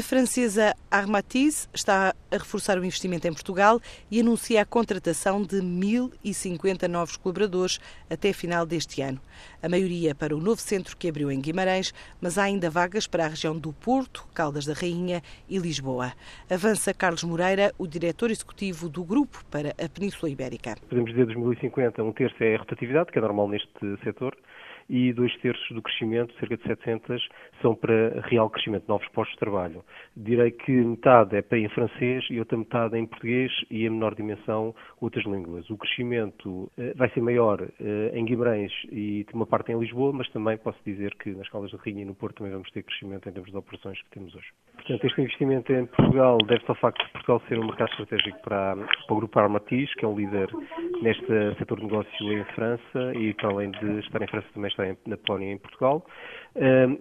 A francesa Armatise está a reforçar o investimento em Portugal e anuncia a contratação de 1.050 novos colaboradores até final deste ano. A maioria para o novo centro que abriu em Guimarães, mas há ainda vagas para a região do Porto, Caldas da Rainha e Lisboa. Avança Carlos Moreira, o diretor executivo do grupo para a Península Ibérica. Podemos dizer 2050, um terço é a rotatividade, que é normal neste setor e dois terços do crescimento, cerca de 700, são para real crescimento, novos postos de trabalho. Direi que metade é para em francês e outra metade em português e em menor dimensão outras línguas. O crescimento eh, vai ser maior eh, em Guimarães e uma parte em Lisboa, mas também posso dizer que nas Caldas da Rainha e no Porto também vamos ter crescimento em termos de operações que temos hoje. Portanto, este investimento em Portugal deve-se ao facto de Portugal ser um mercado estratégico para, para o Grupo Armatis, que é um líder neste setor de negócio em França e para além de estar em França também está na Polónia e em Portugal.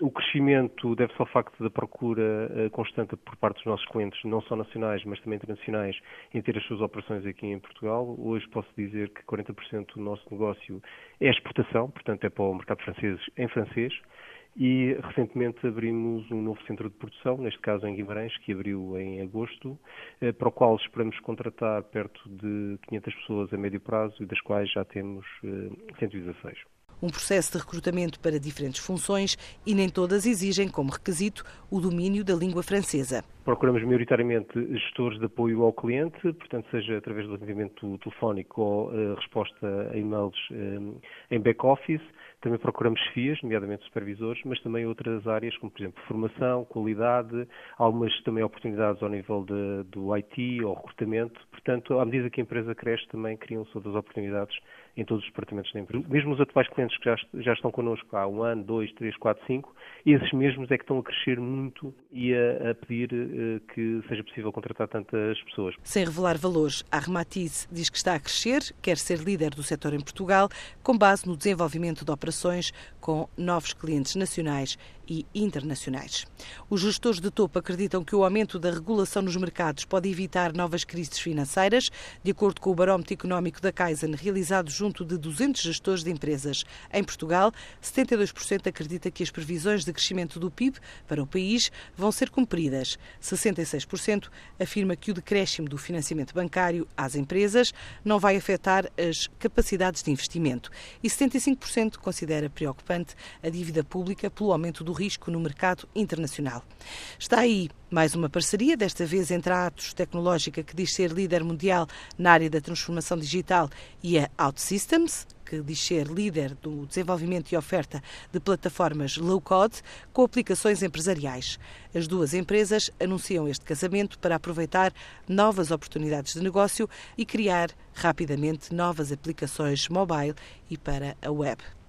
o crescimento deve-se ao facto da procura eh, constante por parte dos nossos clientes, não só nacionais, mas também internacionais, em ter as suas operações aqui em Portugal. Hoje posso dizer que 40% do nosso negócio é exportação, portanto é para o mercado francês em francês. E recentemente abrimos um novo centro de produção, neste caso em Guimarães, que abriu em agosto, eh, para o qual esperamos contratar perto de 500 pessoas a médio prazo e das quais já temos 116 um processo de recrutamento para diferentes funções e nem todas exigem como requisito o domínio da língua francesa. Procuramos maioritariamente gestores de apoio ao cliente, portanto, seja através do atendimento telefónico ou uh, resposta a e-mails uh, em back-office. Também procuramos FIAs, nomeadamente supervisores, mas também outras áreas, como, por exemplo, formação, qualidade, algumas também oportunidades ao nível de, do IT ou recrutamento. Portanto, à medida que a empresa cresce, também criam-se outras oportunidades em todos os departamentos da empresa. Mesmo os atuais clientes que já, já estão connosco há um ano, dois, três, quatro, cinco, esses mesmos é que estão a crescer muito e a, a pedir que seja possível contratar tantas pessoas. Sem revelar valores, a diz que está a crescer, quer ser líder do setor em Portugal, com base no desenvolvimento de operações com novos clientes nacionais e internacionais. Os gestores de topo acreditam que o aumento da regulação nos mercados pode evitar novas crises financeiras. De acordo com o barómetro económico da Kaizen, realizado junto de 200 gestores de empresas em Portugal, 72% acredita que as previsões de crescimento do PIB para o país vão ser cumpridas. 66% afirma que o decréscimo do financiamento bancário às empresas não vai afetar as capacidades de investimento. E 75% considera preocupante a dívida pública pelo aumento do risco no mercado internacional. Está aí mais uma parceria, desta vez entre a Atos Tecnológica, que diz ser líder mundial na área da transformação digital, e a OutSystems, que diz ser líder do desenvolvimento e oferta de plataformas low-code com aplicações empresariais. As duas empresas anunciam este casamento para aproveitar novas oportunidades de negócio e criar rapidamente novas aplicações mobile e para a web.